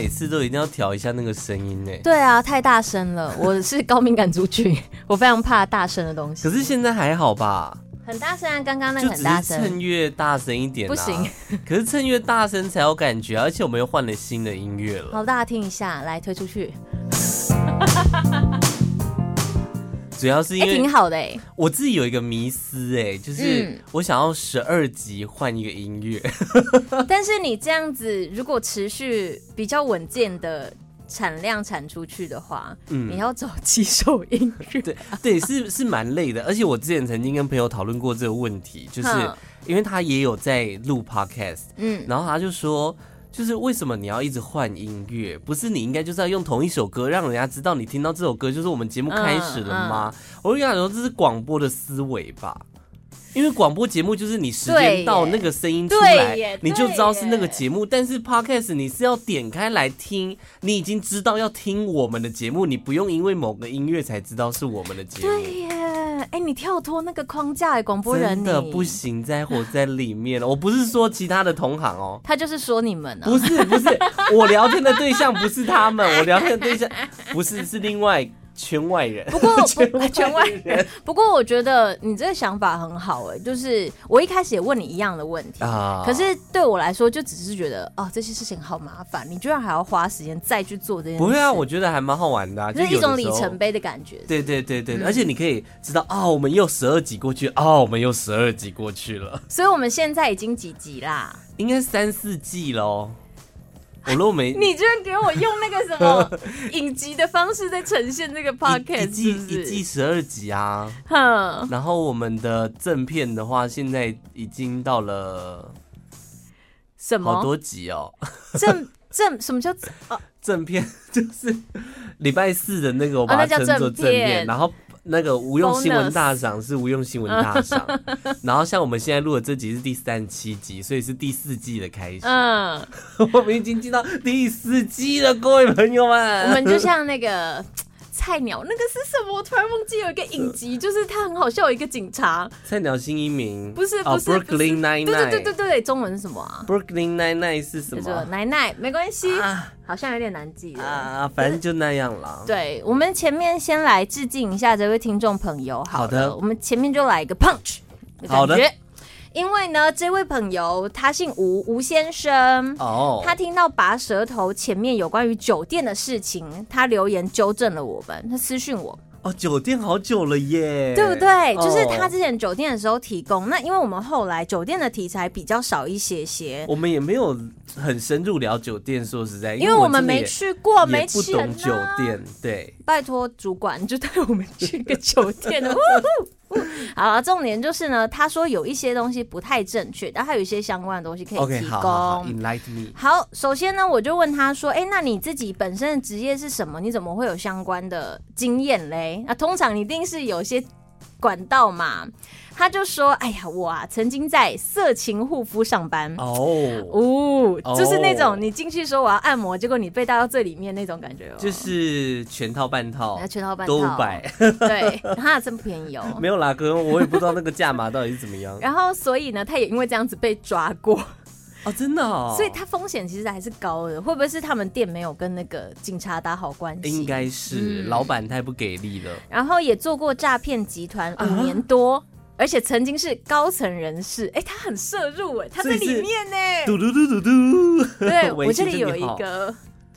每次都一定要调一下那个声音呢。对啊，太大声了，我是高敏感族群，我非常怕大声的东西。可是现在还好吧？很大声啊，刚刚那个很大声。趁越大声一点、啊，不行。可是趁越大声才有感觉，而且我们又换了新的音乐了。好，大家听一下，来推出去。主要是因为、欸、挺好的哎、欸，我自己有一个迷思哎、欸，就是我想要十二集换一个音乐、嗯。但是你这样子，如果持续比较稳健的产量产出去的话，嗯，你要找几首音乐？对对，是是蛮累的。而且我之前曾经跟朋友讨论过这个问题，就是因为他也有在录 podcast，嗯，然后他就说。就是为什么你要一直换音乐？不是你应该就是要用同一首歌，让人家知道你听到这首歌就是我们节目开始了吗？嗯嗯、我就跟他说，这是广播的思维吧。因为广播节目就是你时间到那个声音出来，你就知道是那个节目。但是 Podcast 你是要点开来听，你已经知道要听我们的节目，你不用因为某个音乐才知道是我们的节目。对耶，哎、欸，你跳脱那个框架，哎，广播人真的不行，在活在里面了。我不是说其他的同行哦，他就是说你们、啊，不是不是，我聊天的对象不是他们，我聊天的对象不是是另外。圈外人，不过圈 外人。不过我觉得你这个想法很好哎、欸，就是我一开始也问你一样的问题啊，可是对我来说就只是觉得哦，这些事情好麻烦，你居然还要花时间再去做这件事。不会啊，我觉得还蛮好玩的、啊，就是一种里程碑的感觉。对对对对，嗯、而且你可以知道啊、哦，我们又十二集过去啊、哦，我们又十二集过去了，所以我们现在已经几集啦？应该三四季喽。我都没，你居然给我用那个什么 影集的方式在呈现这个 podcast，一季一季十二集啊。哼，然后我们的正片的话，现在已经到了什么？好多集哦。正正什么叫 正片？就是礼拜四的那个，我把它称作正片，然后。那个无用新闻大赏是无用新闻大赏，然后像我们现在录的这集是第三十七集，所以是第四季的开始。嗯，我们已经进到第四季了，各位朋友们。我们就像那个。菜鸟那个是什么？我突然忘记有一个影集，就是他很好笑，有一个警察。菜鸟新移民不是不是 Brooklyn Nine-Nine 对对对对对，中文是什么啊？Brooklyn Nine-Nine 是什么？奶奶没关系，好像有点难记啊，反正就那样了。对，我们前面先来致敬一下这位听众朋友。好的，我们前面就来一个 punch 好的。因为呢，这位朋友他姓吴，吴先生。哦，他听到拔舌头前面有关于酒店的事情，他留言纠正了我们，他私讯我。哦，酒店好久了耶，对不对？就是他之前酒店的时候提供。那因为我们后来酒店的题材比较少一些些，我们也没有很深入聊酒店。说实在，因为我们没去过，没不懂酒店。对，拜托主管就带我们去个酒店。好，重点就是呢，他说有一些东西不太正确，但他有一些相关的东西可以提供。Okay, 好，好，首先呢，我就问他说：“哎、欸，那你自己本身的职业是什么？你怎么会有相关的经验嘞？那通常你一定是有些管道嘛。”他就说：“哎呀，我啊曾经在色情护肤上班。哦，哦，就是那种你进去说我要按摩，结果你被带到最里面那种感觉哦，就是全套半套，全套半套。都百，对，他真便宜哦。没有啦，哥，我也不知道那个价码到底是怎么样。然后所以呢，他也因为这样子被抓过哦，真的哦，所以他风险其实还是高的。会不会是他们店没有跟那个警察打好关系？应该是、嗯、老板太不给力了。然后也做过诈骗集团五年多。啊”而且曾经是高层人士，哎、欸，他很涉入，哎，他在里面呢。嘟嘟嘟嘟嘟。对，我这里有一个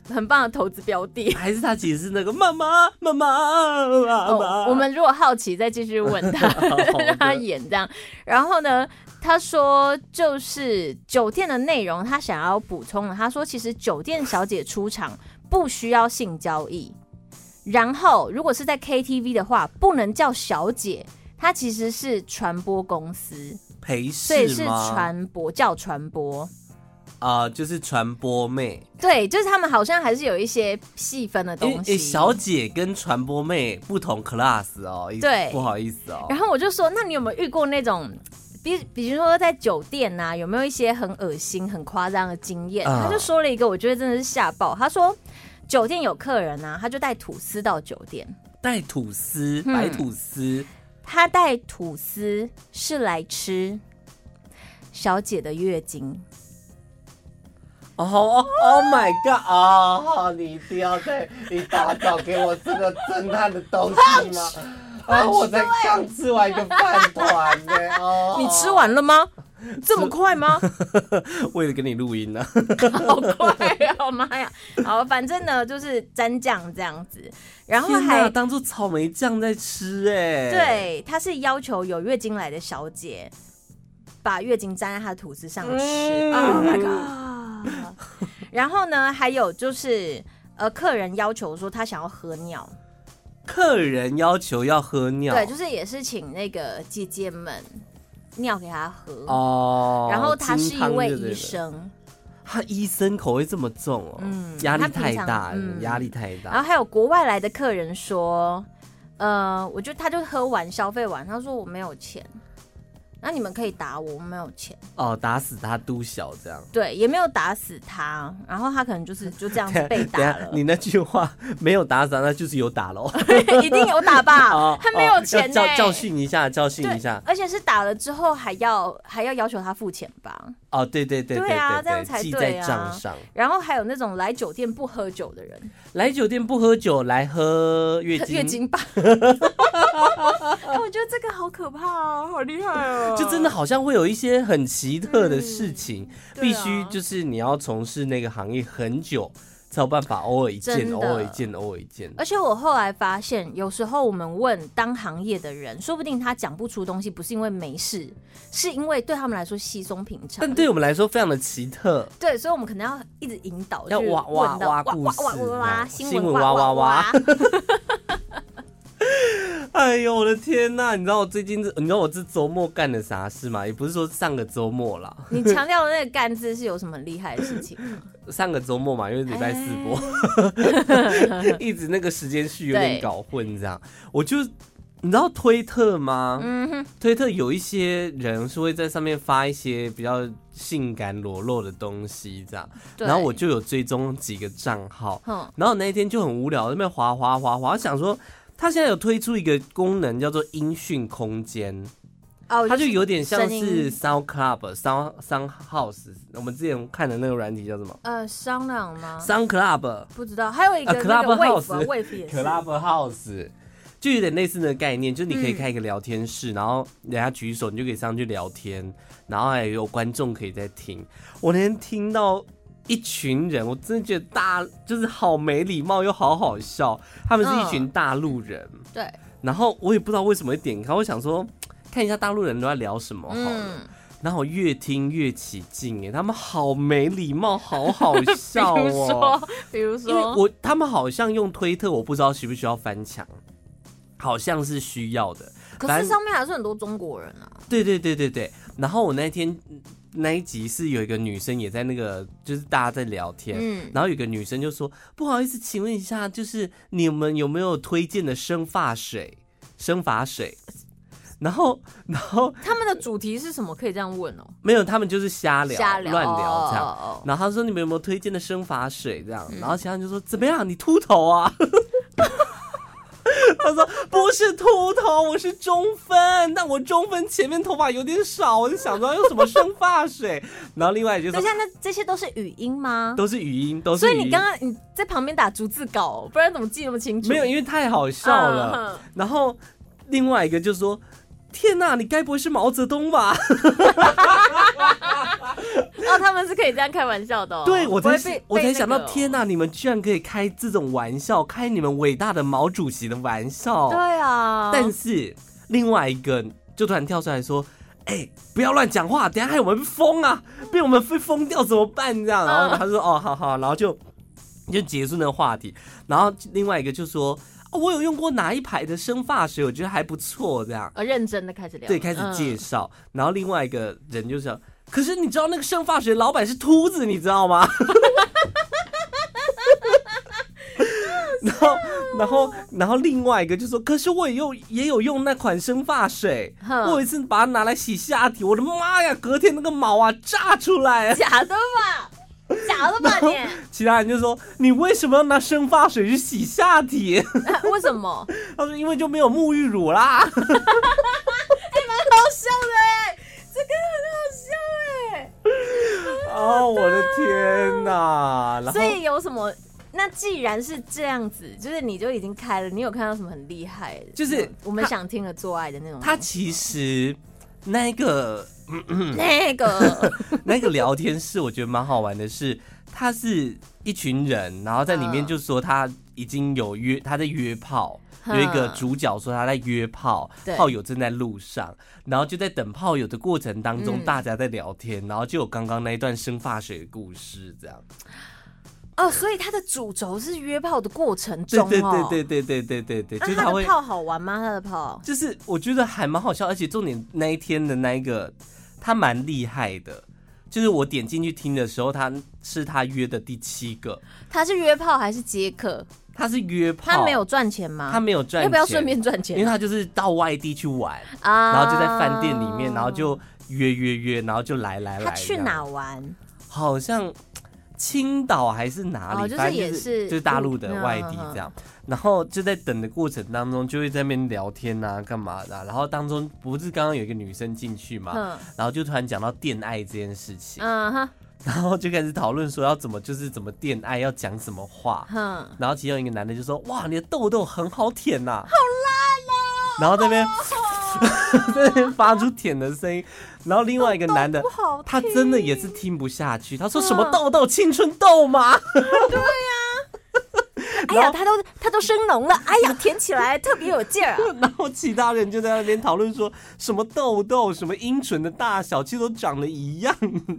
很棒的投资标的，还是他其实是那个妈妈妈妈妈妈。我们如果好奇，再继续问他，让他演这样。然后呢，他说就是酒店的内容，他想要补充的。他说，其实酒店小姐出场不需要性交易，然后如果是在 KTV 的话，不能叫小姐。她其实是传播公司陪侍，所以是传播叫传播啊、呃，就是传播妹。对，就是他们好像还是有一些细分的东西。小姐跟传播妹不同 class 哦，对，不好意思哦。然后我就说，那你有没有遇过那种，比比如说在酒店呐、啊，有没有一些很恶心、很夸张的经验？呃、他就说了一个，我觉得真的是吓爆。他说，酒店有客人啊，他就带吐司到酒店，带吐司，白吐司。嗯他带吐司是来吃小姐的月经哦，Oh my God！哦，你一定要在一大早给我这个侦探的东西吗？啊，我才刚吃完一个饭团呢。哦，你吃完了吗？这么快吗？为了给你录音呢。好快哦，妈呀！好，反正呢就是蘸酱这样子，然后还当做草莓酱在吃哎。对，他是要求有月经来的小姐把月经沾在她的吐司上吃。Oh my god！然后呢，还有就是呃，客人要求说他想要喝尿。客人要求要喝尿，对，就是也是请那个姐姐们尿给他喝哦。然后他是一位医生，他医生口味这么重哦，嗯，压力太大，嗯，压力太大。然后还有国外来的客人说，呃，我觉得他就喝完消费完，他说我没有钱。那你们可以打我，我没有钱哦，打死他都小这样，对，也没有打死他，然后他可能就是 就这样子被打了。你那句话没有打死他，那就是有打喽，一定有打吧？哦、他没有钱、欸，教教训一下，教训一下，而且是打了之后还要还要要求他付钱吧？哦，对对对对，对啊，这样才对啊。记在账上。然后还有那种来酒店不喝酒的人，来酒店不喝酒，来喝月经月经吧。哎，我觉得这个好可怕哦，好厉害哦！就真的好像会有一些很奇特的事情，嗯、必须就是你要从事那个行业很久，才有办法偶尔一件，偶尔一件，偶尔一件。而且我后来发现，有时候我们问当行业的人，说不定他讲不出东西，不是因为没事，是因为对他们来说稀松平常，但对我们来说非常的奇特。对，所以我们可能要一直引导，要挖挖挖故事，挖挖挖挖新闻，挖挖挖。哎呦我的天呐！你知道我最近，你知道我这周末干了啥事吗？也不是说上个周末啦。你强调的那个干字是有什么厉害的事情吗？上个周末嘛，因为礼拜四播，欸、一直那个时间序有点搞混，这样。我就你知道推特吗？嗯哼，推特有一些人是会在上面发一些比较性感裸露的东西，这样。然后我就有追踪几个账号，然后那一天就很无聊，在那边滑滑滑滑，想说。他现在有推出一个功能，叫做音讯空间。哦，它就有点像是 Sound Club、Sound Sound House。我们之前看的那个软体叫什么？呃，商量吗？Sound Club 不知道。还有一个 Club House，Club House 就有点类似的概念，就是你可以开一个聊天室，然后人家举手，你就可以上去聊天，然后还有观众可以在听。我那天听到。一群人，我真的觉得大就是好没礼貌又好好笑。他们是一群大陆人，嗯，对。然后我也不知道为什么会点开，我想说看一下大陆人都在聊什么好了。嗯、然后我越听越起劲，哎，他们好没礼貌，好好笑哦。比如说，比如说，因为我他们好像用推特，我不知道需不需要翻墙，好像是需要的。可是上面还是很多中国人啊。对对对对对。然后我那天。那一集是有一个女生也在那个，就是大家在聊天，嗯，然后有个女生就说：“不好意思，请问一下，就是你们有没有推荐的生发水？生发水？”然后，然后他们的主题是什么？可以这样问哦？没有，他们就是瞎聊、瞎聊、乱聊这样。哦、然后他说：“你们有没有推荐的生发水？”这样，嗯、然后其他人就说：“怎么样？你秃头啊？” 他说：“不是秃头，我是中分，但我中分前面头发有点少，我就想说用什么生发水。然后另外就是，等一下，那这些都是语音吗？都是语音，都是。所以你刚刚你在旁边打逐字稿，不然怎么记那么清楚？没有，因为太好笑了。Uh huh. 然后另外一个就是说。”天呐，你该不会是毛泽东吧？哦，他们是可以这样开玩笑的。哦。对，我才我才想到，天呐，你们居然可以开这种玩笑，开你们伟大的毛主席的玩笑。对啊。但是另外一个就突然跳出来说：“哎、欸，不要乱讲话，等下害我们疯啊，被我们被疯掉怎么办？”这样，然后他说：“哦，好好。”然后就就结束那个话题。然后另外一个就说。哦我有用过哪一排的生发水，我觉得还不错，这样。呃，认真的开始聊。对，开始介绍。嗯、然后另外一个人就说：“可是你知道那个生发水老板是秃子，你知道吗？” 然后，然后，然后另外一个就说：“可是我也用，也有用那款生发水。我有一次把它拿来洗下体，我的妈呀，隔天那个毛啊炸出来。”假的吧？假的吧你？其他人就说：“你为什么要拿生发水去洗下体？” 为什么？他说：“因为就没有沐浴乳啦。”还 蛮好笑的哎，这个。哦，我的天哪！所以有什么？那既然是这样子，就是你就已经开了，你有看到什么很厉害的？就是我们想听的做爱的那种。他其实那个那个 那个聊天室，我觉得蛮好玩的是，他是一群人，然后在里面就说他已经有约，他在约炮。有一个主角说他在约炮，炮友正在路上，然后就在等炮友的过程当中，大家在聊天，然后就有刚刚那一段生发水的故事，这样。哦，所以他的主轴是约炮的过程中，对对对对对对对对，就是他的炮好玩吗？他的炮？就是我觉得还蛮好笑，而且重点那一天的那一个他蛮厉害的，就是我点进去听的时候，他是他约的第七个，他是约炮还是接客？他是约炮，他没有赚钱吗？他没有赚钱，要不要顺便赚钱？因为他就是到外地去玩啊，然后就在饭店里面，然后就约约约，然后就来来来。他去哪玩？好像青岛还是哪里？就是也是就是大陆的外地这样。然后就在等的过程当中，就会在那边聊天啊，干嘛的？然后当中不是刚刚有一个女生进去嘛，然后就突然讲到恋爱这件事情。嗯哼。然后就开始讨论说要怎么就是怎么恋爱要讲什么话，嗯，然后其中一个男的就说：“哇，你的痘痘很好舔呐，好烂哦。”然后这边 在那边发出舔的声音，然后另外一个男的他真的也是听不下去，他说：“什么痘痘？青春痘吗？” 对呀。哎呀，它都它都生脓了，哎呀，舔 起来特别有劲儿啊。然后其他人就在那边讨论说什么痘痘、什么阴唇的大小，其实都长得一样。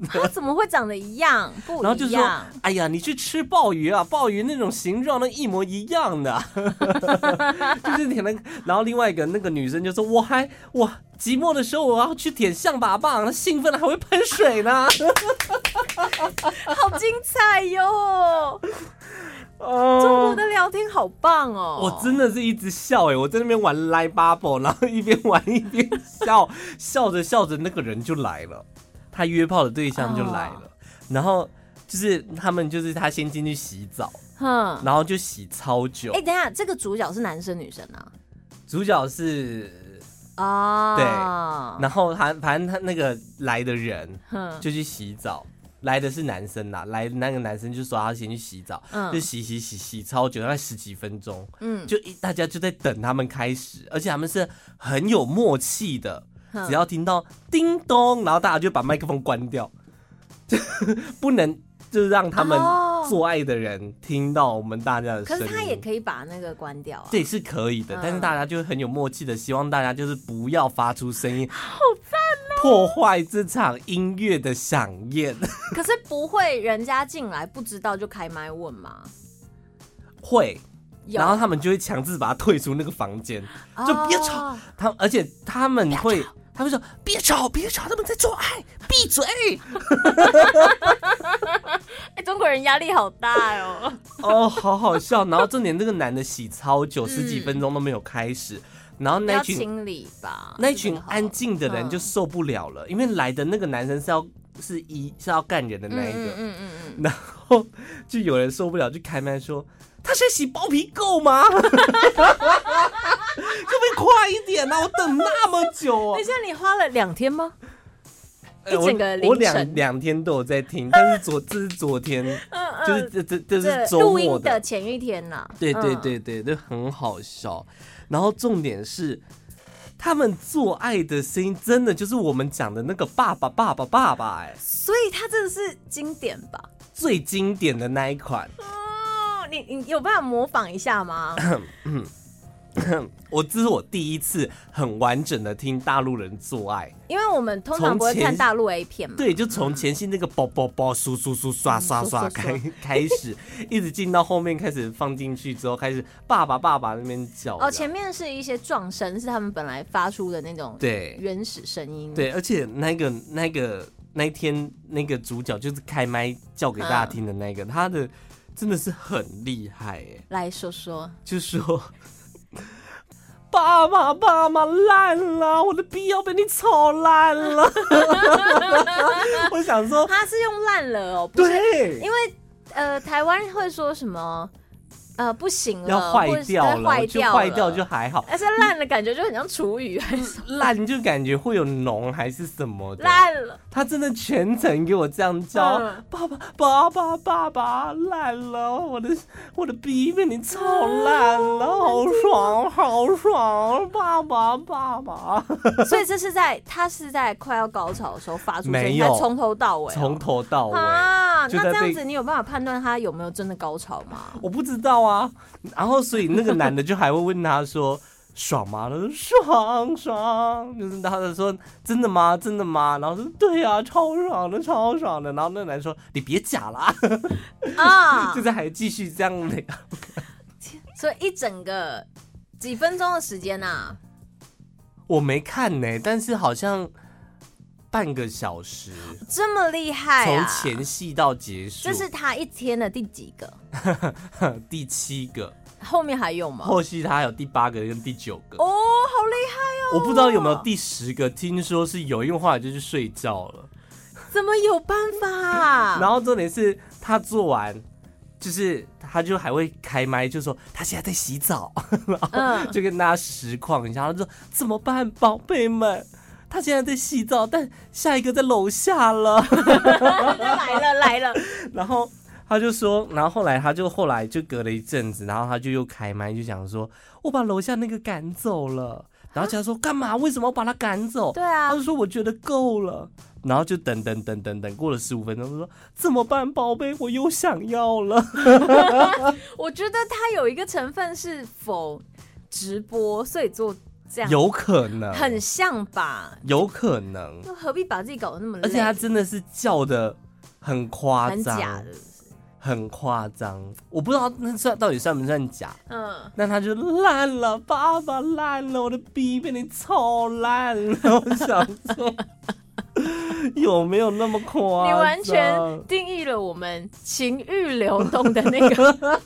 他怎么会长得一样？不一样。然后就说，哎呀，你去吃鲍鱼啊，鲍鱼那种形状都一模一样的。就是舔了。然后另外一个那个女生就说，我还我寂寞的时候我要去舔象拔蚌，兴奋了还会喷水呢。好精彩哟！中国的聊天好棒哦！我真的是一直笑哎，我在那边玩 Line Bubble，然后一边玩一边笑，笑着笑着那个人就来了，他约炮的对象就来了，然后就是他们就是他先进去洗澡，哼，然后就洗超久。哎，等一下，这个主角是男生女生啊？主角是啊，对，然后他反正他那个来的人，就去洗澡。来的是男生呐，来的那个男生就说他先去洗澡，嗯、就洗洗洗洗超久，大概十几分钟，嗯，就一大家就在等他们开始，而且他们是很有默契的，嗯、只要听到叮咚，然后大家就把麦克风关掉，就 不能就是让他们做爱的人听到我们大家的声音。可是他也可以把那个关掉啊，这也是可以的，嗯、但是大家就很有默契的，希望大家就是不要发出声音。好赞。破坏这场音乐的饗宴，可是不会，人家进来不知道就开麦问吗？会，然后他们就会强制把他退出那个房间，就别吵。他而且他们会，他们说别吵，别吵，他们在做爱，闭嘴。哎，中国人压力好大哦。哦，好好笑。然后重点，那个男的洗超久，十几分钟都没有开始。然后那群清理吧，那群安静的人就受不了了，因为来的那个男生是要是一是要干人的那一个，嗯嗯嗯，然后就有人受不了，就开麦说：“他现在洗包皮够吗？可不可以快一点啊？我等那么久。”等一下，你花了两天吗？一整个我两两天都有在听，但是昨 这是昨天，就是这这这是周末的前一天呐。对对对对，就很好笑。然后重点是，他们做爱的声音真的就是我们讲的那个爸爸爸爸爸爸哎，所以他真的是经典吧？最经典的那一款哦，你你有办法模仿一下吗？我这是我第一次很完整的听大陆人做爱，因为我们通常不会看大陆 A 片嘛。对，就从前戏那个啵啵啵、嗖嗖嗖、刷刷刷开 开始，一直进到后面开始放进去之后，开始爸爸爸爸那边叫。哦，前面是一些撞声，是他们本来发出的那种对原始声音。对，而且那个那个那天那个主角就是开麦叫给大家听的那个，他的真的是很厉害哎。来说说，就说。爸妈，爸妈烂了，我的逼要被你炒烂了。我想说，他是用烂了哦，对，因为呃，台湾会说什么呃，不行了，要坏掉了，坏掉坏掉就还好。但是烂的感觉就很像厨余，还是烂就感觉会有脓还是什么的。烂了，他真的全程给我这样叫，爸爸爸爸爸爸，烂了，我的我的逼被你操烂了，好爽好爽，爸爸爸爸。所以这是在他是在快要高潮的时候发出声音，没有从头到尾，从头到尾啊。那这样子你有办法判断他有没有真的高潮吗？我不知道。啊，然后所以那个男的就还会问他说：“爽吗？”他说：“爽爽。”就是他就说：“真的吗？真的吗？”然后说：“对呀、啊，超爽的，超爽的。”然后那男的说：“你别假了啊！” 就是还继续这样的。所以一整个几分钟的时间呐、啊，我没看呢，但是好像半个小时，这么厉害啊！从前戏到结束，这是他一天的第几个？第七个，后面还有吗？后续他还有第八个跟第九个。哦，好厉害哦！我不知道有没有第十个，听说是有，因为后来就去睡觉了。怎么有办法啊？然后重点是他做完，就是他就还会开麦，就说他现在在洗澡，然后就跟大家实况一下，他说怎么办，宝贝们？他现在在洗澡，但下一个在楼下了。来 了来了，然后。他就说，然后后来他就后来就隔了一阵子，然后他就又开麦就想说，我把楼下那个赶走了。然后他说干嘛？为什么要把他赶走？对啊，他就说我觉得够了。然后就等等等等等，过了十五分钟，他说怎么办，宝贝，我又想要了。我觉得他有一个成分是否直播，所以做这样有可能很像吧？有可能，那何必把自己搞得那么累？而且他真的是叫的很夸张，很假的。很夸张，我不知道那算到底算不算假。嗯，那他就烂了，爸爸烂了，我的逼被你操烂了。我想说，有没有那么夸张？你完全定义了我们情欲流动的那个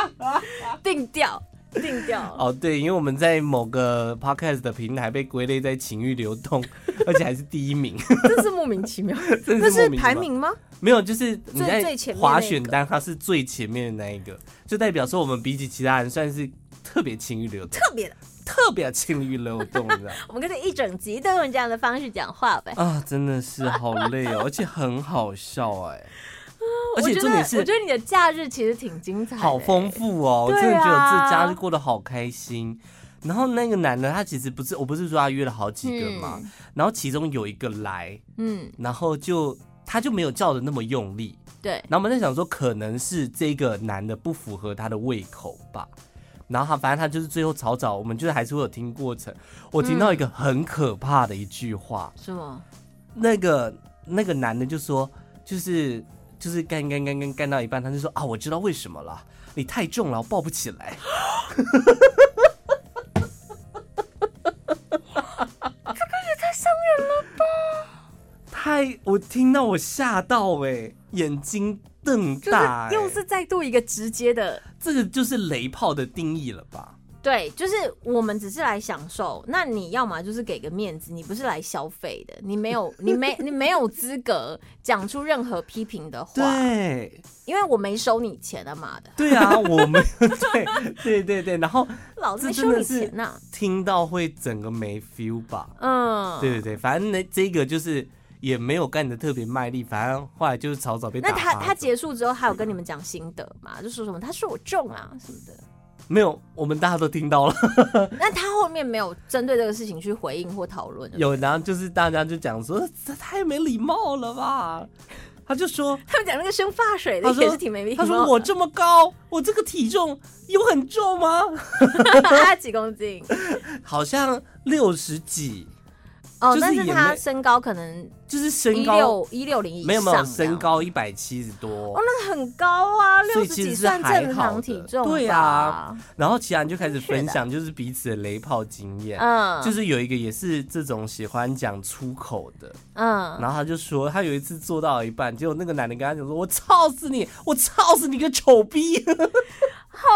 定调。定掉哦，对，因为我们在某个 podcast 的平台被归类在情欲流动，而且还是第一名，真是莫名其妙。这是排名吗？没有，就是你在滑选单，它是最前面的那一个，就代表说我们比起其他人算是特别情欲流动，特别的，特别情欲流动，你知道？我们可以一整集都用这样的方式讲话呗。啊，真的是好累哦，而且很好笑哎。而且重点是，我觉得你的假日其实挺精彩，好丰富哦！我真的觉得这假日过得好开心。然后那个男的，他其实不是，我不是说他约了好几个嘛，然后其中有一个来，嗯，然后就他就没有叫的那么用力，对。然后我们在想说，可能是这个男的不符合他的胃口吧。然后他反正他就是最后草草，我们就是还是会有听过程。我听到一个很可怕的一句话，是吗？那个那个男的就说，就是。就是干干干干干到一半，他就说啊，我知道为什么了，你太重了，我抱不起来。这个也太伤人了吧！太，我听到我吓到哎、欸，眼睛瞪大、欸，又是再度一个直接的，这个就是雷炮的定义了吧？对，就是我们只是来享受。那你要么就是给个面子，你不是来消费的，你没有，你没，你没有资格讲出任何批评的话。对，因为我没收你钱啊，妈的。对啊，我没有。对对对对，然后 老子没收你钱呐。听到会整个没 feel 吧？嗯，对对对，反正那这个就是也没有干的特别卖力，反正后来就是草草被打。那他他结束之后，还有跟你们讲心得嘛？就说什么他说我重啊什么的。没有，我们大家都听到了。那他后面没有针对这个事情去回应或讨论？有，然后就是大家就讲说，这太没礼貌了吧？他就说，他们讲那个生发水的也是挺没礼貌。他说我这么高，我这个体重有很重吗？他几公斤？好像六十几。哦，但是他身高可能就是身高一六零以上，没有没有身高一百七十多。哦，那个很高啊，六十几算正常体重，对啊。然后其他人就开始分享，就是彼此的雷炮经验，嗯，就是有一个也是这种喜欢讲出口的，嗯，然后他就说他有一次做到一半，结果那个男的跟他讲说：“我操死你，我操死你个丑逼。”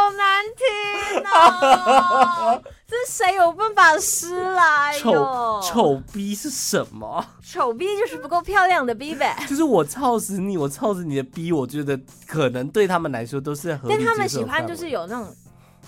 好难听哦！这是谁有办法诗来？丑丑逼是什么？丑逼就是不够漂亮的逼呗。就是我操死你，我操死你的逼，我觉得可能对他们来说都是很。但他们喜欢就是有那种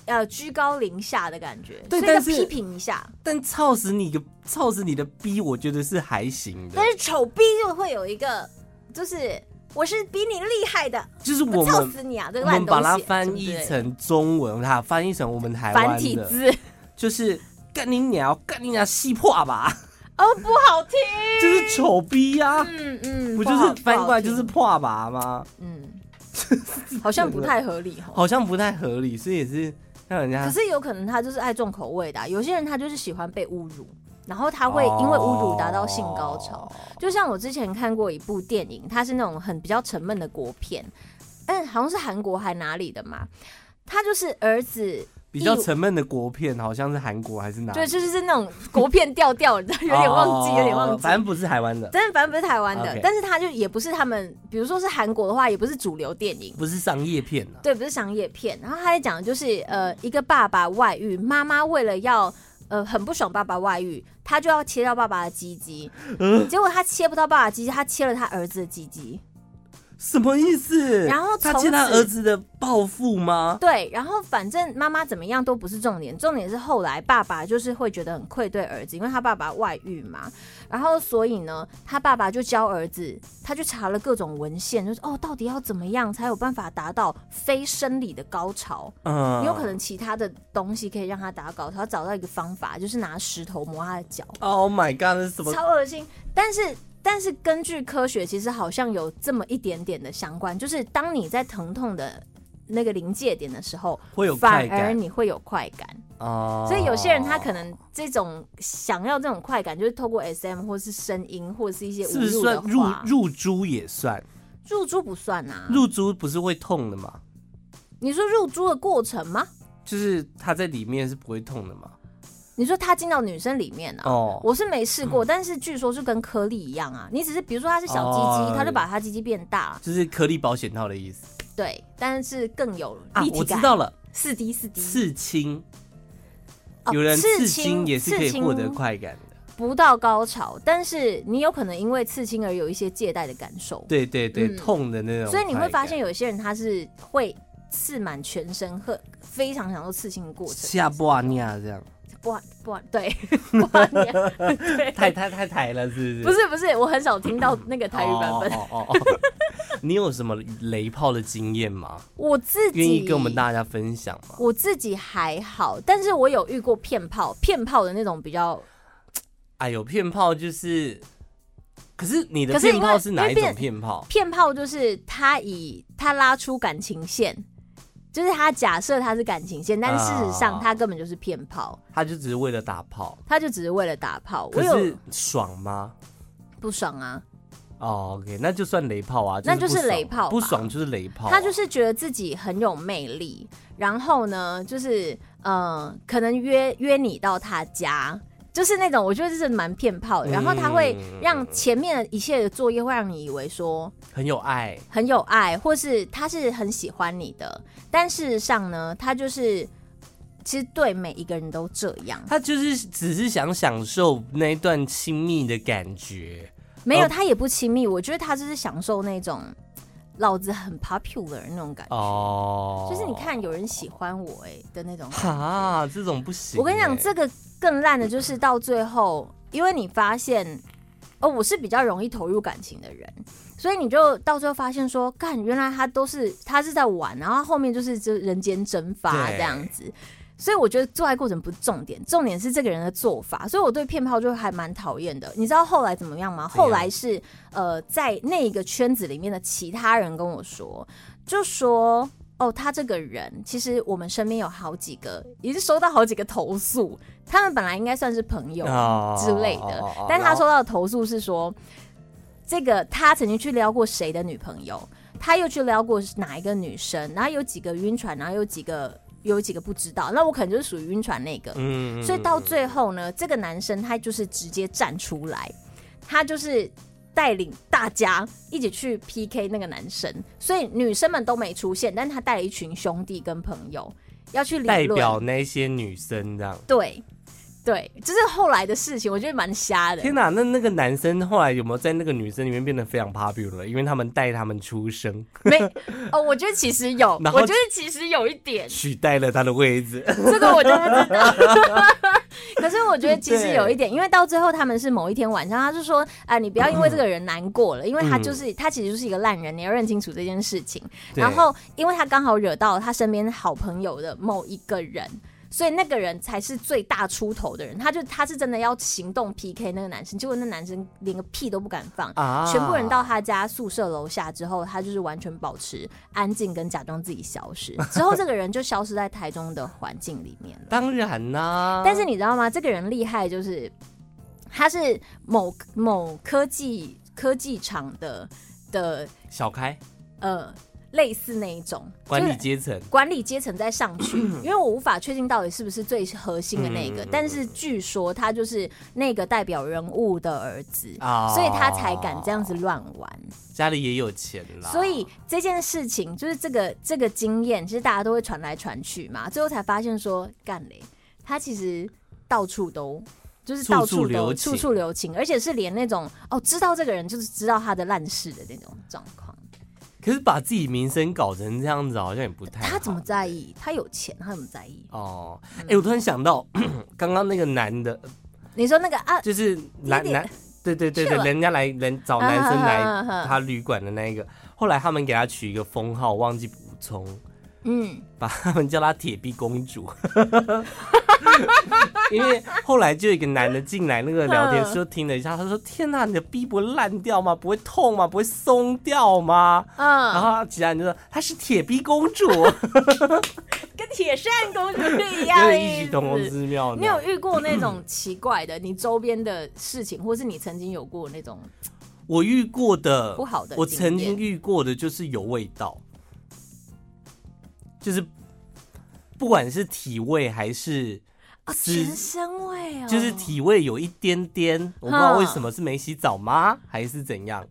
呃居高临下的感觉，对，所以要批评一下。但操死你个操死你的逼，我觉得是还行的。但是丑逼就会有一个就是。我是比你厉害的，就是我们操死你啊！这个我们把它翻译成中文，哈，翻译成我们台湾的繁体字，就是干你鸟，干你鸟，细破吧！哦，不好听，就是丑逼啊！嗯嗯，不就是翻过来就是破吧吗？嗯，好像不太合理，好像不太合理，所以也是让人家。可是有可能他就是爱重口味的，有些人他就是喜欢被侮辱。然后他会因为侮辱达到性高潮，就像我之前看过一部电影，它是那种很比较沉闷的国片，嗯，好像是韩国还哪里的嘛，他就是儿子比较沉闷的国片，好像是韩国还是哪里？对，就是是那种国片调调，有点忘记，有点忘记，反正不是台湾的，但是反正不是台湾的，但是他就也不是他们，比如说是韩国的话，也不是主流电影，不是商业片，对，不是商业片。然后他在讲的就是呃，一个爸爸外遇，妈妈为了要。呃，很不爽爸爸外遇，他就要切掉爸爸的鸡鸡，嗯、结果他切不到爸爸鸡鸡，他切了他儿子的鸡鸡。什么意思？然后他欠他儿子的报复吗？对，然后反正妈妈怎么样都不是重点，重点是后来爸爸就是会觉得很愧对儿子，因为他爸爸外遇嘛。然后所以呢，他爸爸就教儿子，他就查了各种文献，就是哦，到底要怎么样才有办法达到非生理的高潮？嗯，有可能其他的东西可以让他达到高潮。他找到一个方法，就是拿石头磨他的脚。Oh my god，那是什么？超恶心！但是。但是根据科学，其实好像有这么一点点的相关，就是当你在疼痛的那个临界点的时候，会有快感，反而你会有快感哦。所以有些人他可能这种想要这种快感，就是透过 SM 或是声音或者是一些是不是算入入珠也算？入珠不算啊，入珠不是会痛的吗？你说入珠的过程吗？就是他在里面是不会痛的吗？你说他进到女生里面啊？哦，我是没试过，但是据说是跟颗粒一样啊。你只是比如说他是小鸡鸡，他就把他鸡鸡变大，就是颗粒保险套的意思。对，但是更有立体感。我知道了，四 D 四 D 刺青，有人刺青也是可以获得快感的，不到高潮，但是你有可能因为刺青而有一些借代的感受。对对对，痛的那种。所以你会发现有些人他是会刺满全身，和非常享受刺青的过程。下布阿尼亚这样。不不，对，对太太太台了，是不是？不是不是，我很少听到那个台语版本。哦哦哦哦、你有什么雷炮的经验吗？我自己愿意跟我们大家分享吗？我自己还好，但是我有遇过骗炮，骗炮的那种比较。哎呦，骗炮就是，可是你的骗炮是哪一种骗炮？骗炮就是他以他拉出感情线。就是他假设他是感情线，但是事实上他根本就是骗炮，他就只是为了打炮，他就只是为了打炮。可是爽吗？不爽啊！哦，OK，那就算雷炮啊，那就是雷炮，不爽就是雷炮。他就是觉得自己很有魅力，然后呢，就是嗯，可能约约你到他家。就是那种，我觉得这是蛮骗炮的。然后他会让前面的一切的作业会让你以为说很有爱，很有爱，或是他是很喜欢你的。但事实上呢，他就是其实对每一个人都这样。他就是只是想享受那一段亲密的感觉。没有，他也不亲密。我觉得他就是享受那种老子很 popular 那种感觉。哦，就是你看有人喜欢我哎的那种。哈，这种不行。我跟你讲这个。更烂的就是到最后，因为你发现，哦，我是比较容易投入感情的人，所以你就到最后发现说，干，原来他都是他是在玩，然后后面就是就人间蒸发这样子。所以我觉得做爱过程不是重点，重点是这个人的做法。所以我对骗炮就还蛮讨厌的。你知道后来怎么样吗？后来是呃，在那个圈子里面的其他人跟我说，就说。哦，他这个人其实我们身边有好几个，也是收到好几个投诉。他们本来应该算是朋友之类的，哦、但他收到的投诉是说，这个他曾经去撩过谁的女朋友，他又去撩过哪一个女生，然后有几个晕船，然后有几个有几个不知道。那我可能就是属于晕船那个，嗯，所以到最后呢，这个男生他就是直接站出来，他就是。带领大家一起去 PK 那个男生，所以女生们都没出现，但他带了一群兄弟跟朋友要去代表那些女生这样。对。对，这是后来的事情，我觉得蛮瞎的。天哪，那那个男生后来有没有在那个女生里面变得非常 popular？因为他们带他们出生。没哦，我觉得其实有，我觉得其实有一点取代了他的位置。这个我就不知道。可是我觉得其实有一点，因为到最后他们是某一天晚上，他就说：“啊、呃，你不要因为这个人难过了，因为他就是他其实就是一个烂人，你要认清楚这件事情。”然后，因为他刚好惹到了他身边好朋友的某一个人。所以那个人才是最大出头的人，他就他是真的要行动 PK 那个男生，结果那男生连个屁都不敢放，啊、全部人到他家宿舍楼下之后，他就是完全保持安静跟假装自己消失，之后这个人就消失在台中的环境里面了。当然啦、啊，但是你知道吗？这个人厉害，就是他是某某科技科技厂的的小开，呃。类似那一种管理阶层，管理阶层再上去，因为我无法确定到底是不是最核心的那个，嗯、但是据说他就是那个代表人物的儿子，哦、所以他才敢这样子乱玩。家里也有钱啦，所以这件事情就是这个这个经验，其实大家都会传来传去嘛，最后才发现说干嘞，他其实到处都就是到处都处处留情，而且是连那种哦知道这个人就是知道他的烂事的那种状况。可是把自己名声搞成这样子，好像也不太……他怎么在意？他有钱，他怎么在意？哦，哎、欸，我突然想到，刚刚那个男的，你说那个啊，就是男男，对对对对，人家来人找男生来他旅馆的那一个，后来他们给他取一个封号，忘记补充。嗯，把他们叫他铁臂公主，因为后来就有一个男的进来，那个聊天室听了一下，他说：“天哪，你的臂不会烂掉吗？不会痛吗？不会松掉吗？”嗯，然后其他人就说：“她是铁臂公主，跟铁扇公主一样，异曲同工之妙。”你有遇过那种奇怪的，你周边的事情，或是你曾经有过那种？我遇过的不好的，我曾经遇过的就是有味道。就是不管是体味还是啊，全身味哦，就是体味有一点点，我不知道为什么是没洗澡吗，还是怎样？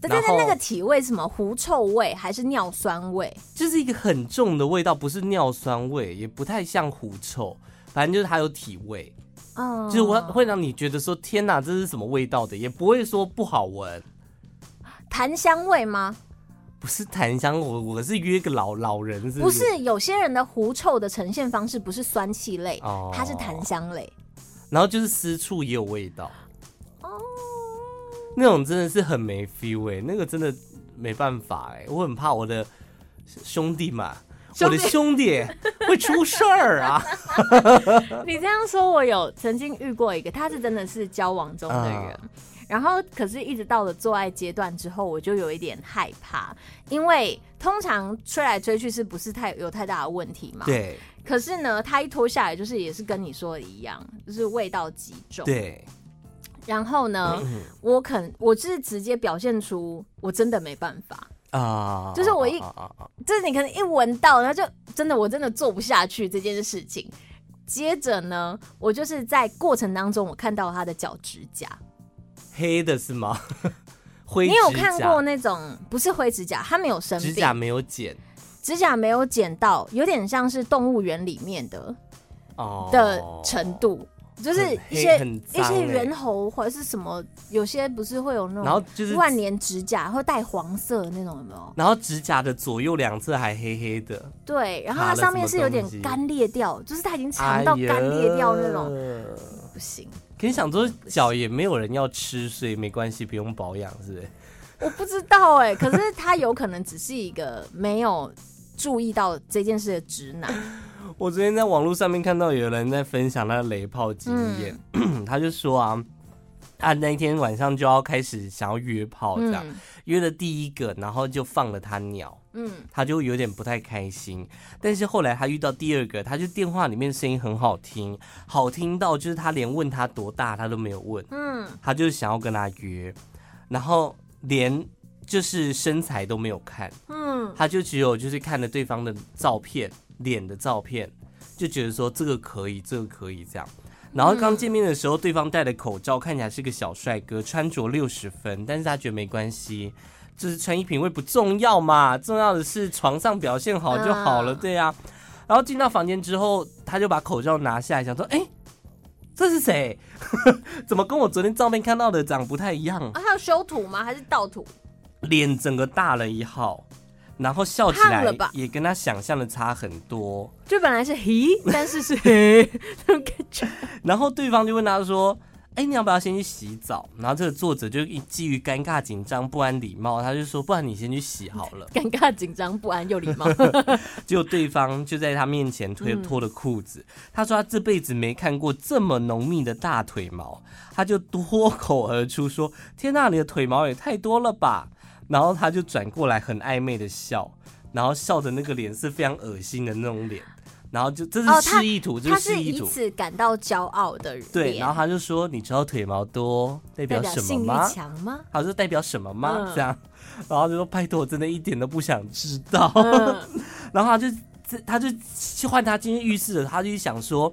对对对，那个体味什么？狐臭味还是尿酸味？就是一个很重的味道，不是尿酸味，也不太像狐臭，反正就是它有体味，嗯，就是我会让你觉得说天哪，这是什么味道的，也不会说不好闻，檀香味吗？不是檀香，我我是约个老老人是不是？不是，有些人的狐臭的呈现方式不是酸气类，哦，它是檀香类。然后就是私处也有味道，哦，那种真的是很没 feel 哎、欸，那个真的没办法哎、欸，我很怕我的兄弟嘛，我的兄弟会出事儿啊。你这样说，我有曾经遇过一个，他是真的是交往中的人。嗯然后，可是，一直到了做爱阶段之后，我就有一点害怕，因为通常吹来吹去是不是太有太大的问题嘛？对。可是呢，他一脱下来，就是也是跟你说的一样，就是味道极重。对。然后呢，嗯、我肯，我就是直接表现出我真的没办法啊，就是我一，就是你可能一闻到，然后就真的我真的做不下去这件事情。接着呢，我就是在过程当中，我看到他的脚趾甲。黑的是吗？灰？你有看过那种不是灰指甲，它没有生病，指甲没有剪，指甲没有剪到，有点像是动物园里面的哦的程度，就是一些一些猿猴或者是什么，有些不是会有那种，然后就是万年指甲会带黄色的那种，有没有？然后指甲的左右两侧还黑黑的，对，然后它上面是有点干裂掉，就是它已经长到干裂掉那种，哎、不行。可你想说脚也没有人要吃，所以没关系，不用保养，是不是？我不知道哎、欸，可是他有可能只是一个没有注意到这件事的直男。我昨天在网络上面看到有人在分享他的雷炮经验，嗯、他就说啊。他那一天晚上就要开始想要约炮，这样、嗯、约了第一个，然后就放了他鸟，嗯，他就有点不太开心。但是后来他遇到第二个，他就电话里面声音很好听，好听到就是他连问他多大他都没有问，嗯，他就是想要跟他约，然后连就是身材都没有看，嗯，他就只有就是看了对方的照片，脸的照片，就觉得说这个可以，这个可以这样。然后刚见面的时候，对方戴了口罩，看起来是个小帅哥，穿着六十分，但是他觉得没关系，就是穿衣品味不重要嘛，重要的是床上表现好就好了，对呀。然后进到房间之后，他就把口罩拿下来，想说，哎，这是谁？怎么跟我昨天照片看到的长不太一样？啊，他有修图吗？还是盗图？脸整个大了一号。然后笑起来也跟他想象的差很多，就本来是嘿，但是是嘿 那种感觉。然后对方就问他说：“哎，你要不要先去洗澡？”然后这个作者就基于尴尬、紧张、不安、礼貌，他就说：“不然你先去洗好了。”尴尬、紧张、不安又礼貌，结果对方就在他面前脱脱了裤子。他说他这辈子没看过这么浓密的大腿毛，他就脱口而出说：“天哪，你的腿毛也太多了吧！”然后他就转过来很暧昧的笑，然后笑的那个脸是非常恶心的那种脸，然后就这是示意图，就是示意图。他是以此感到骄傲的人。对，然后他就说：“你知道腿毛多代表什么吗？”强吗？他说：“代表什么吗？”嗯、这样，然后就说：“拜托，我真的一点都不想知道。嗯” 然后他就他就去换他进浴室了，他就想说：“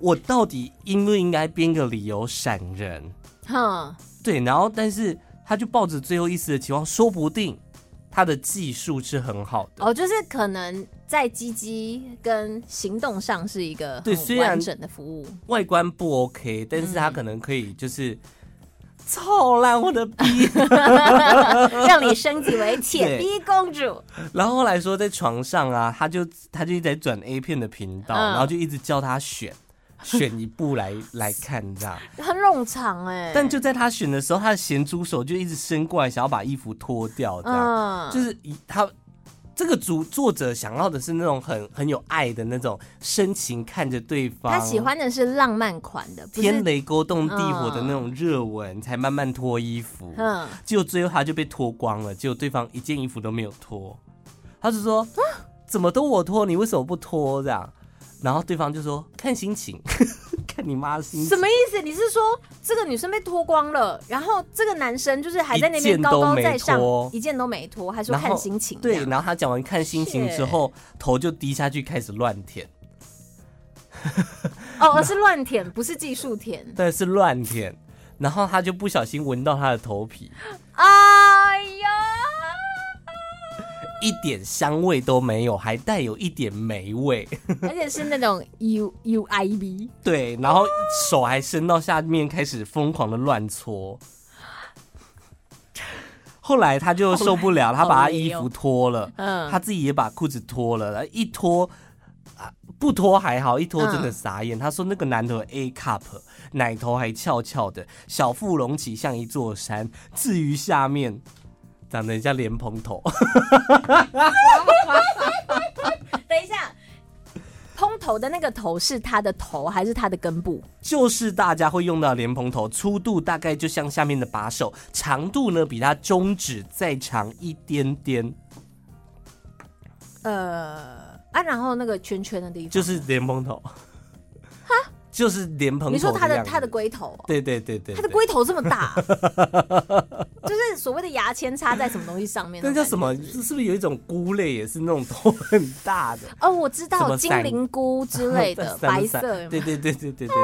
我到底应不应该编个理由闪人？”哼，对，然后但是。他就抱着最后一丝的期望，说不定他的技术是很好的。哦，就是可能在鸡鸡跟行动上是一个很完整的服务，外观不 OK，但是他可能可以就是操烂我的逼，让你升级为铁 逼公主。然后后来说在床上啊，他就他就一直在转 A 片的频道，嗯、然后就一直叫他选。选一部来来看，这样 很冗长哎。但就在他选的时候，他的咸猪手就一直伸过来，想要把衣服脱掉，这样、嗯、就是以他这个主作者想要的是那种很很有爱的那种深情看着对方。他喜欢的是浪漫款的，天雷勾动地火的那种热吻，嗯、才慢慢脱衣服。嗯，结果最后他就被脱光了，结果对方一件衣服都没有脱，他就说：“啊、怎么都我脱，你为什么不脱？”这样。然后对方就说：“看心情，看你妈的心情。”什么意思？你是说这个女生被脱光了，然后这个男生就是还在那边高高在上，一件都没脱，还说看心情。对，然后他讲完看心情之后，头就低下去开始乱舔。哦，是乱舔，不是技术舔。对，是乱舔。然后他就不小心闻到他的头皮。哎呀！一点香味都没有，还带有一点霉味，而且是那种 U U I V。对，然后手还伸到下面，开始疯狂的乱搓。后来他就受不了，他把他衣服脱了，嗯，他自己也把裤子脱了，一脱啊，不脱还好，一脱真的傻眼。他说那个男的 A cup，奶头还翘翘的，小腹隆起像一座山，至于下面。长得像莲蓬头，等一下，蓬头的那个头是它的头还是它的根部？就是大家会用到莲蓬头，粗度大概就像下面的把手，长度呢比它中指再长一点点。呃，啊，然后那个圈圈的地方就是莲蓬头。哈？就是莲蓬头，你说它的它的龟头，对对对对，它的龟头这么大，就是所谓的牙签插在什么东西上面？那叫什么？是是不是有一种菇类也是那种头很大的？哦，我知道金灵菇之类的，白色。对对对对对对对。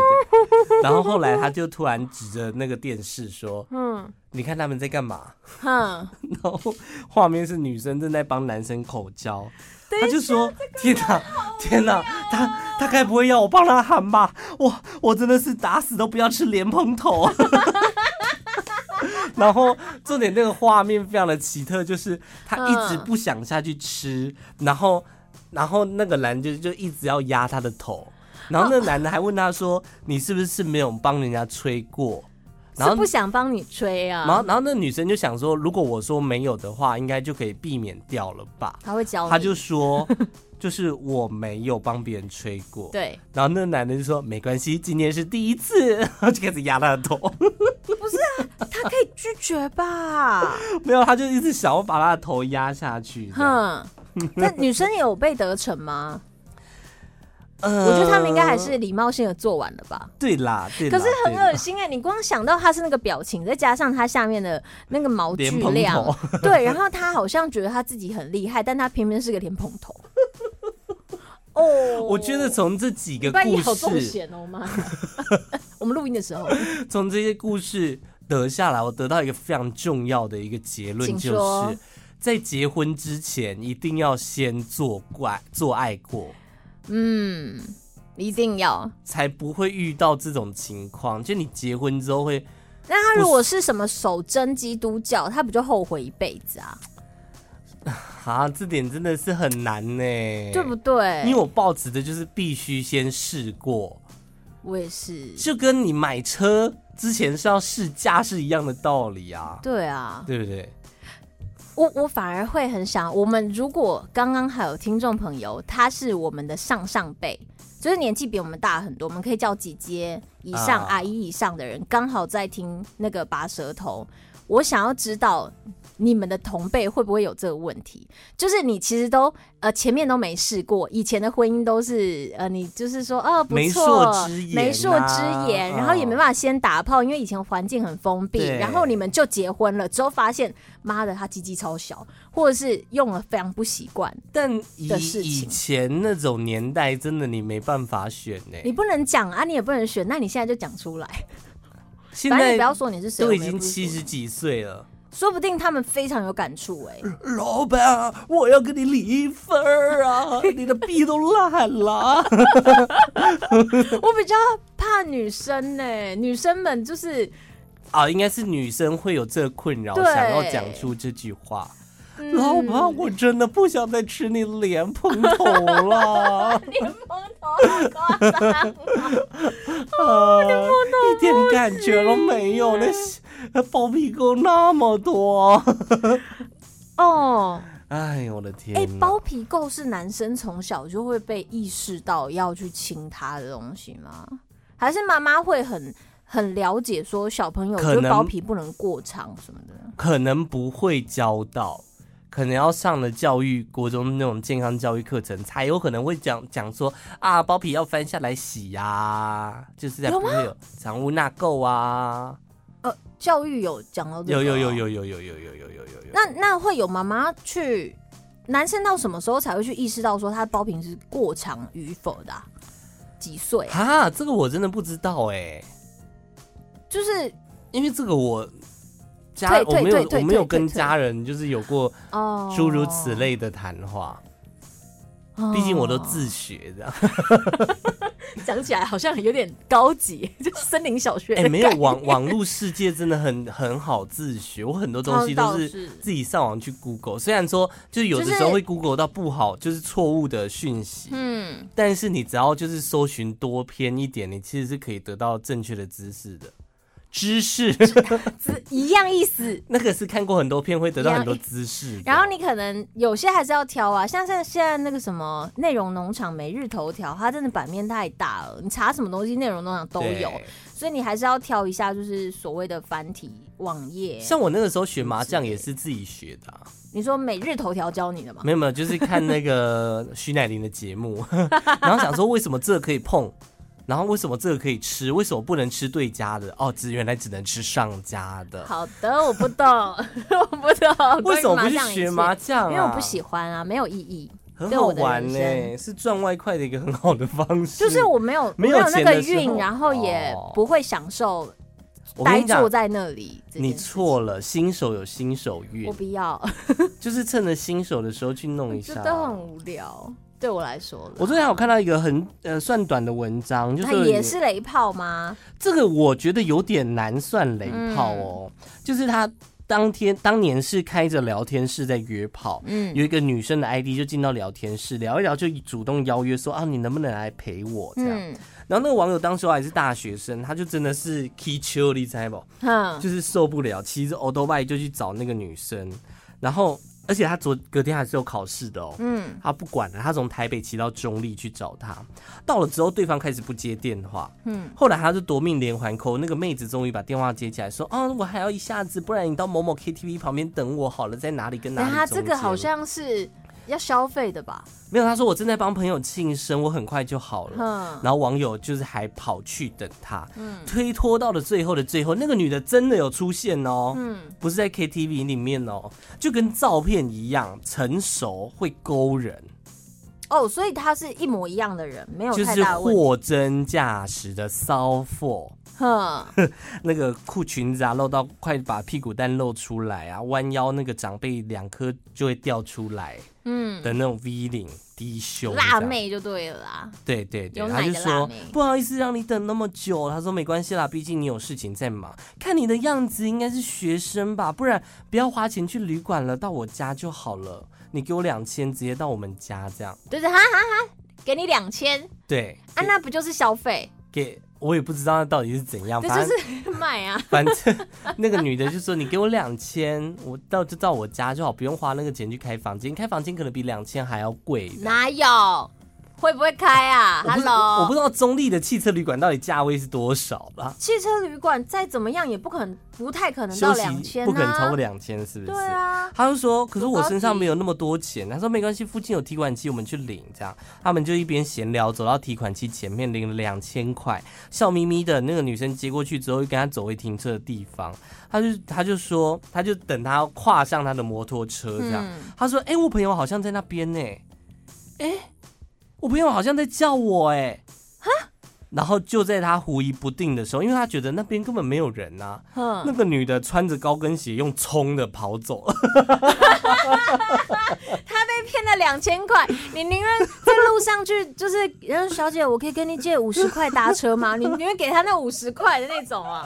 然后后来他就突然指着那个电视说：“嗯，你看他们在干嘛？”哼，然后画面是女生正在帮男生口交。他就说：“天哪，天哪，他他该不会要我帮他喊吧？我我真的是打死都不要吃莲蓬头。”然后重点那个画面非常的奇特，就是他一直不想下去吃，然后然后那个男就就一直要压他的头，然后那个男的还问他说：“你是不是没有帮人家吹过？”然后不想帮你吹啊，然后然后那女生就想说，如果我说没有的话，应该就可以避免掉了吧？他会教你，他就说，就是我没有帮别人吹过。对，然后那个男的就说没关系，今天是第一次，然 后就开始压他的头。不是啊，他可以拒绝吧？没有，他就一直想要把他的头压下去。哼，那女生有被得逞吗？呃，我觉得他们应该还是礼貌性的做完了吧。对啦，对。可是很恶心哎、欸，你光想到他是那个表情，再加上他下面的那个毛巨量，对，然后他好像觉得他自己很厉害，但他偏偏是个莲蓬头。哦，我觉得从这几个故事，好重险哦妈！我们录音的时候，从这些故事得下来，我得到一个非常重要的一个结论，就是在结婚之前一定要先做怪做爱过。嗯，一定要，才不会遇到这种情况。就你结婚之后会，那他如果是什么守贞基督教，他不就后悔一辈子啊？啊，这点真的是很难呢，对不对？因为我抱持的就是必须先试过。我也是，就跟你买车之前是要试驾是一样的道理啊。对啊，对不对？我我反而会很想，我们如果刚刚还有听众朋友，他是我们的上上辈，就是年纪比我们大很多，我们可以叫姐姐以上、啊、阿姨以上的人，刚好在听那个拔舌头，我想要知道。你们的同辈会不会有这个问题？就是你其实都呃前面都没试过，以前的婚姻都是呃你就是说哦不错，媒妁之言，然后也没办法先打炮，因为以前环境很封闭，然后你们就结婚了之后发现妈的他鸡鸡超小，或者是用了非常不习惯，但以以前那种年代真的你没办法选呢，你不能讲啊，你也不能选，那你现在就讲出来，现在你不要说你是谁，都已经七十几岁了。说不定他们非常有感触哎，老板，我要跟你离一份啊！你的币都烂了。我比较怕女生呢，女生们就是啊，应该是女生会有这个困扰，想要讲出这句话。嗯、老板，我真的不想再吃你莲蓬头了。莲蓬头好夸张啊！莲蓬头一点感觉都没有，那那包皮垢那么多。哦，哎呦我的天！哎，包皮垢是男生从小就会被意识到要去亲他的东西吗？还是妈妈会很很了解说小朋友就包皮不能过长什么的？可能不会教到。可能要上了教育国中那种健康教育课程，才有可能会讲讲说啊，包皮要翻下来洗呀、啊，就是在不会有藏污纳垢啊。呃，教育有讲到这个，有有有有有有有有有有有有。那那会有妈妈去，男生到什么时候才会去意识到说他包皮是过长与否的、啊？几岁啊？啊，这个我真的不知道哎、欸，就是因为这个我。家我没有我没有跟家人就是有过诸如此类的谈话，毕竟我都自学这样。讲起来好像有点高级，就森林小学。哎，没有网网络世界真的很很好自学，我很多东西都是自己上网去 Google。虽然说就是有的时候会 Google 到不好，就是错误的讯息，嗯，但是你只要就是搜寻多篇一点，你其实是可以得到正确的知识的。知识一样意思，那个是看过很多片会得到很多知识，然后你可能有些还是要挑啊，像现现在那个什么内容农场、每日头条，它真的版面太大了，你查什么东西内容农场都有，所以你还是要挑一下，就是所谓的繁体网页。像我那个时候学麻将也是自己学的，啊，你说每日头条教你的吗？没有没有，就是看那个徐乃麟的节目，然后想说为什么这可以碰。然后为什么这个可以吃？为什么不能吃对家的？哦，只原来只能吃上家的。好的，我不懂，我不懂。为什么不去学麻将啊？因为我不喜欢啊，没有意义。很好玩呢，是赚外快的一个很好的方式。就是我没有没有那个运，然后也不会享受呆坐在那里。你错了，新手有新手运。我不要，就是趁着新手的时候去弄一下。真的很无聊。对我来说，我昨天有看到一个很呃算短的文章，就是也是雷炮吗？这个我觉得有点难算雷炮哦。嗯、就是他当天当年是开着聊天室在约炮，嗯，有一个女生的 ID 就进到聊天室聊一聊，就主动邀约说啊，你能不能来陪我这样？嗯、然后那个网友当时还是大学生，他就真的是气球你猜不？嗯，就是受不了，骑着欧兜拜就去找那个女生，然后。而且他昨隔天还是有考试的哦，嗯，他不管了，他从台北骑到中立去找他，到了之后对方开始不接电话，嗯，后来他就夺命连环 call，那个妹子终于把电话接起来，说，哦，我还要一下子，不然你到某某 KTV 旁边等我好了，在哪里跟哪里。他这个好像是。要消费的吧？没有，他说我正在帮朋友庆生，我很快就好了。嗯，然后网友就是还跑去等他，嗯，推脱到了最后的最后，那个女的真的有出现哦，嗯，不是在 KTV 里面哦，就跟照片一样，成熟会勾人。哦，所以他是一模一样的人，没有就是货真价实的骚货。呵，那个裤裙子啊，露到快把屁股蛋露出来啊，弯腰那个长辈两颗就会掉出来，嗯的那种 V 领低胸，辣妹就对了啦。对对对，他就说不好意思让你等那么久，他说没关系啦，毕竟你有事情在忙。看你的样子应该是学生吧，不然不要花钱去旅馆了，到我家就好了。你给我两千，直接到我们家这样。对对，哈哈哈，给你两千。对啊，那不就是消费？给。我也不知道那到底是怎样，反正就 是卖啊。反正那个女的就说：“你给我两千，我到就到我家就好，不用花那个钱去开房间。开房间可能比两千还要贵。”哪有？会不会开啊？Hello，我不知道中立的汽车旅馆到底价位是多少吧？汽车旅馆再怎么样也不可能，不太可能到两千，不可能超过两千，是不是？对啊。他就说：“可是我身上没有那么多钱。”他说：“没关系，附近有提款机，我们去领。”这样，他们就一边闲聊，走到提款机前面领了两千块，笑眯眯的。那个女生接过去之后，又跟他走回停车的地方。他就他就说，他就等他跨上他的摩托车，这样。嗯、他说：“哎、欸，我朋友好像在那边呢。”哎。我朋友好像在叫我哎、欸，然后就在他狐疑不定的时候，因为他觉得那边根本没有人呐、啊，那个女的穿着高跟鞋用冲的跑走了，他被骗了两千块，你宁愿在路上去，就是，然后小姐，我可以跟你借五十块搭车吗？你宁愿给他那五十块的那种啊？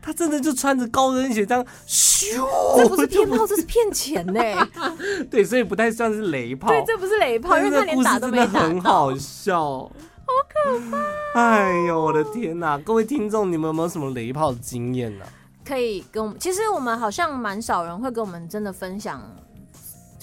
他真的就穿着高跟鞋这样咻，这不是骗炮，这是骗钱呢、欸。对，所以不太算是雷炮。对，这不是雷炮，因为他连打都没打。很好笑，好可怕！哎呦，我的天哪！各位听众，你们有没有什么雷炮的经验呢、啊？可以跟我们，其实我们好像蛮少人会跟我们真的分享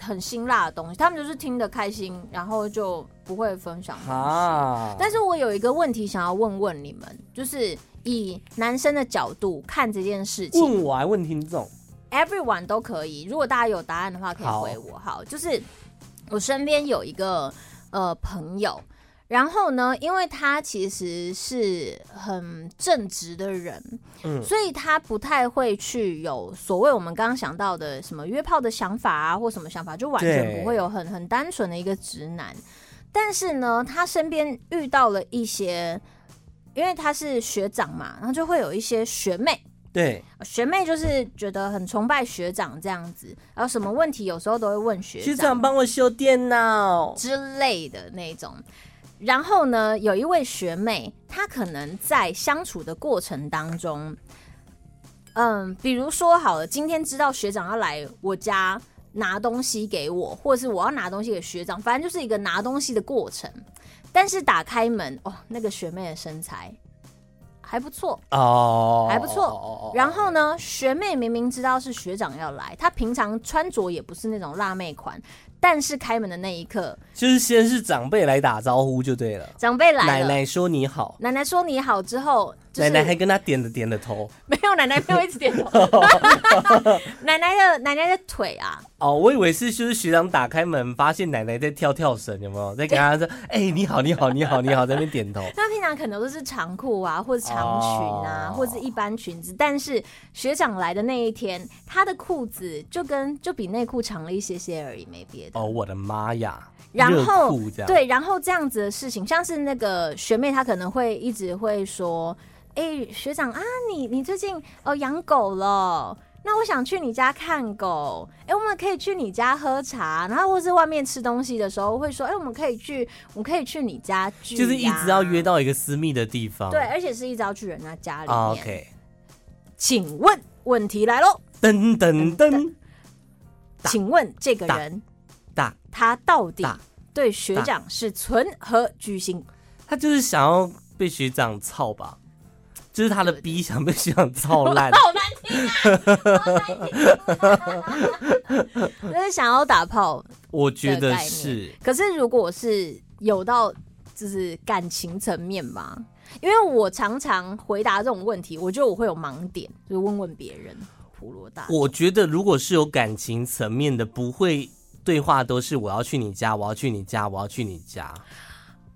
很辛辣的东西，他们就是听得开心，然后就不会分享。啊！但是我有一个问题想要问问你们，就是以男生的角度看这件事情，问我还问听众，everyone 都可以。如果大家有答案的话，可以回我。好，好，就是我身边有一个。呃，朋友，然后呢，因为他其实是很正直的人，嗯，所以他不太会去有所谓我们刚刚想到的什么约炮的想法啊，或什么想法，就完全不会有很很单纯的一个直男。但是呢，他身边遇到了一些，因为他是学长嘛，然后就会有一些学妹。对，学妹就是觉得很崇拜学长这样子，然后什么问题有时候都会问学长，学长帮我修电脑之类的那种。然后呢，有一位学妹，她可能在相处的过程当中，嗯，比如说好了，今天知道学长要来我家拿东西给我，或者是我要拿东西给学长，反正就是一个拿东西的过程。但是打开门，哦，那个学妹的身材。还不错哦，oh, 还不错。然后呢，学妹明明知道是学长要来，她平常穿着也不是那种辣妹款，但是开门的那一刻，就是先是长辈来打招呼就对了。长辈来了，奶奶说你好，奶奶说你好之后。奶奶还跟他点了点了头，没有，奶奶没有一直点头。奶奶的奶奶的腿啊，哦，我以为是就是学长打开门发现奶奶在跳跳绳，有没有在跟他说，哎、欸，你好，你好，你好，你好，在那边点头。那平常可能都是长裤啊，或者长裙啊，哦、或者一般裙子，但是学长来的那一天，他的裤子就跟就比内裤长了一些些而已，没别的。哦，我的妈呀！然后对，然后这样子的事情，像是那个学妹，她可能会一直会说。哎、欸，学长啊，你你最近哦养狗了？那我想去你家看狗。哎、欸，我们可以去你家喝茶，然后或是外面吃东西的时候会说，哎、欸，我们可以去，我们可以去你家聚，就是一直要约到一个私密的地方。对，而且是一直要去人家家里面。Oh, OK，请问问题来喽，噔噔噔，请问这个人，大他到底对学长是存何居心？他就是想要被学长操吧。就是他的逼想被学长操烂，好难听啊！就是想要打炮，我觉得是。可是如果是有到就是感情层面吧，因为我常常回答这种问题，我觉得我会有盲点，就是问问别人。普罗大，我觉得如果是有感情层面的，不会对话都是我要去你家，我要去你家，我要去你家。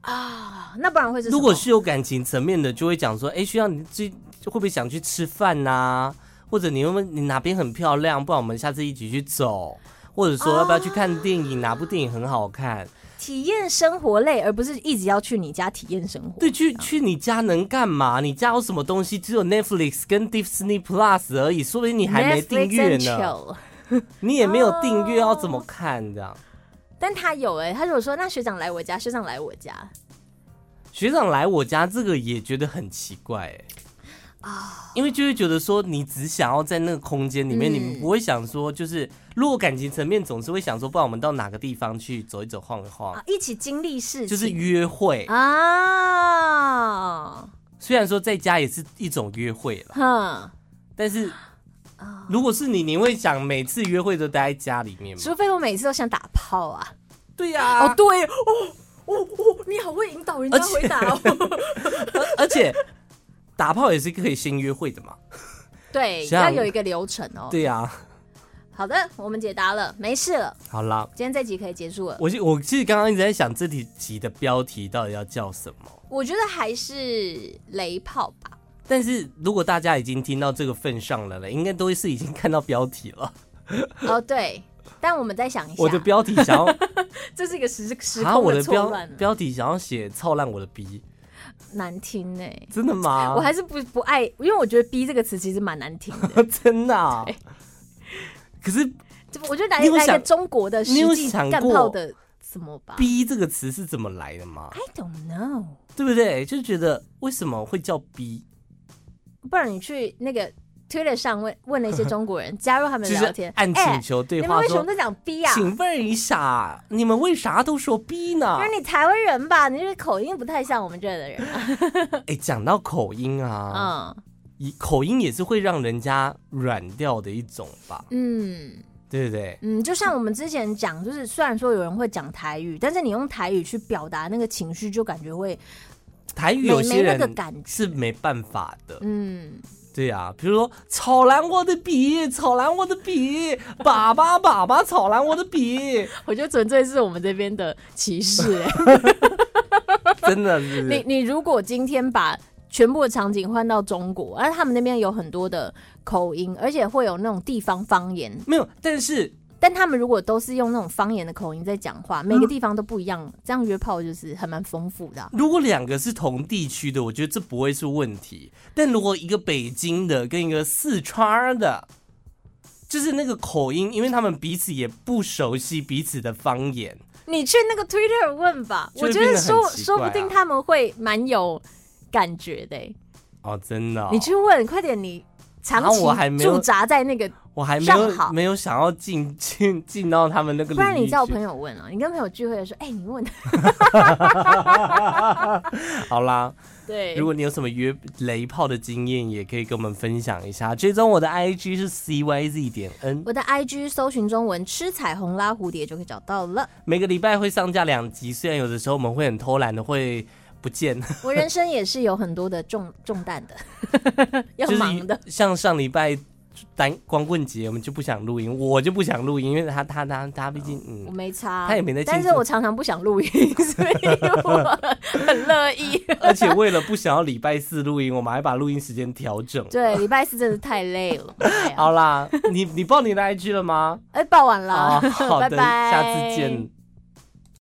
啊，那不然会是？如果是有感情层面的，就会讲说，哎、欸，需要你这会不会想去吃饭呐、啊？或者你问问你哪边很漂亮，不然我们下次一起去走。或者说要不要去看电影？啊、哪部电影很好看？体验生活类，而不是一直要去你家体验生活。对，去去你家能干嘛？你家有什么东西？只有 Netflix 跟 Disney Plus 而已，说不定你还没订阅呢。你也没有订阅，要怎么看这样？但他有哎、欸，他如果说那学长来我家，学长来我家，学长来我家，这个也觉得很奇怪哎、欸。啊，因为就会觉得说，你只想要在那个空间里面，嗯、你们不会想说，就是如果感情层面总是会想说，不然我们到哪个地方去走一走、晃一晃，啊、一起经历事情，就是约会。啊。虽然说在家也是一种约会了，哼，但是如果是你，你会想每次约会都待在家里面吗？除非我每次都想打炮啊。对呀、啊，哦对，哦哦哦，你好会引导人家回答哦，而且。打炮也是可以先约会的嘛？对，要有一个流程哦。对呀、啊。好的，我们解答了，没事了。好了，今天这集可以结束了。我我其实刚刚一直在想这题集的标题到底要叫什么？我觉得还是雷炮吧。但是如果大家已经听到这个份上了了，应该都是已经看到标题了。哦，对。但我们再想一下，我的标题想要，这是一个时时空的错乱。标题想要写操烂我的逼。难听哎、欸，真的吗？我还是不不爱，因为我觉得“逼”这个词其实蛮难听的，真的、啊。可是，我觉得来来一个中国的实际干炮的什么吧？“逼”这个词是怎么来的吗？I don't know，对不对？就觉得为什么会叫“逼”？不然你去那个。Twitter 上问问了一些中国人加入他们聊天，按请求对话、欸、你们为什么都讲 B 啊？请问一下，你们为啥都说 B 呢？因为你台湾人吧，你这口音不太像我们这儿的人、啊。哎、欸，讲到口音啊，嗯，口音也是会让人家软掉的一种吧？嗯，对不对？嗯，就像我们之前讲，就是虽然说有人会讲台语，但是你用台语去表达那个情绪，就感觉会台语有些人是没办法的。嗯。对呀、啊，比如说操烂我的笔，操烂我的笔，爸爸爸爸操烂我的笔，我觉得纯粹是我们这边的歧视、欸，真的是。你你如果今天把全部的场景换到中国，而他们那边有很多的口音，而且会有那种地方方言，没有，但是。但他们如果都是用那种方言的口音在讲话，每个地方都不一样，嗯、这样约炮就是还蛮丰富的、啊。如果两个是同地区的，我觉得这不会是问题。但如果一个北京的跟一个四川的，就是那个口音，因为他们彼此也不熟悉彼此的方言，你去那个 Twitter 问吧，我觉得说说不定他们会蛮有感觉的、欸。哦，真的、哦，你去问，快点，你长期驻扎在那个。我还没有没有想要进 进进到他们那个，不然你叫我朋友问啊，你跟朋友聚会的时候，哎、欸，你问。好啦，对，如果你有什么约雷炮的经验，也可以跟我们分享一下。追踪我的 IG 是 CYZ 点 N，我的 IG 搜寻中文吃彩虹拉蝴蝶就可以找到了。每个礼拜会上架两集，虽然有的时候我们会很偷懒的会不见。我人生也是有很多的重重担的，要忙的，像上礼拜。单光棍节，我们就不想录音，我就不想录音，因为他他他他毕竟嗯，我没差，他也没在，但是我常常不想录音，所以我很乐意。而且为了不想要礼拜四录音，我们还把录音时间调整。对，礼拜四真的太累了。好啦，你你报你的 IG 了吗？哎、欸，报完了，好的，拜拜，下次见。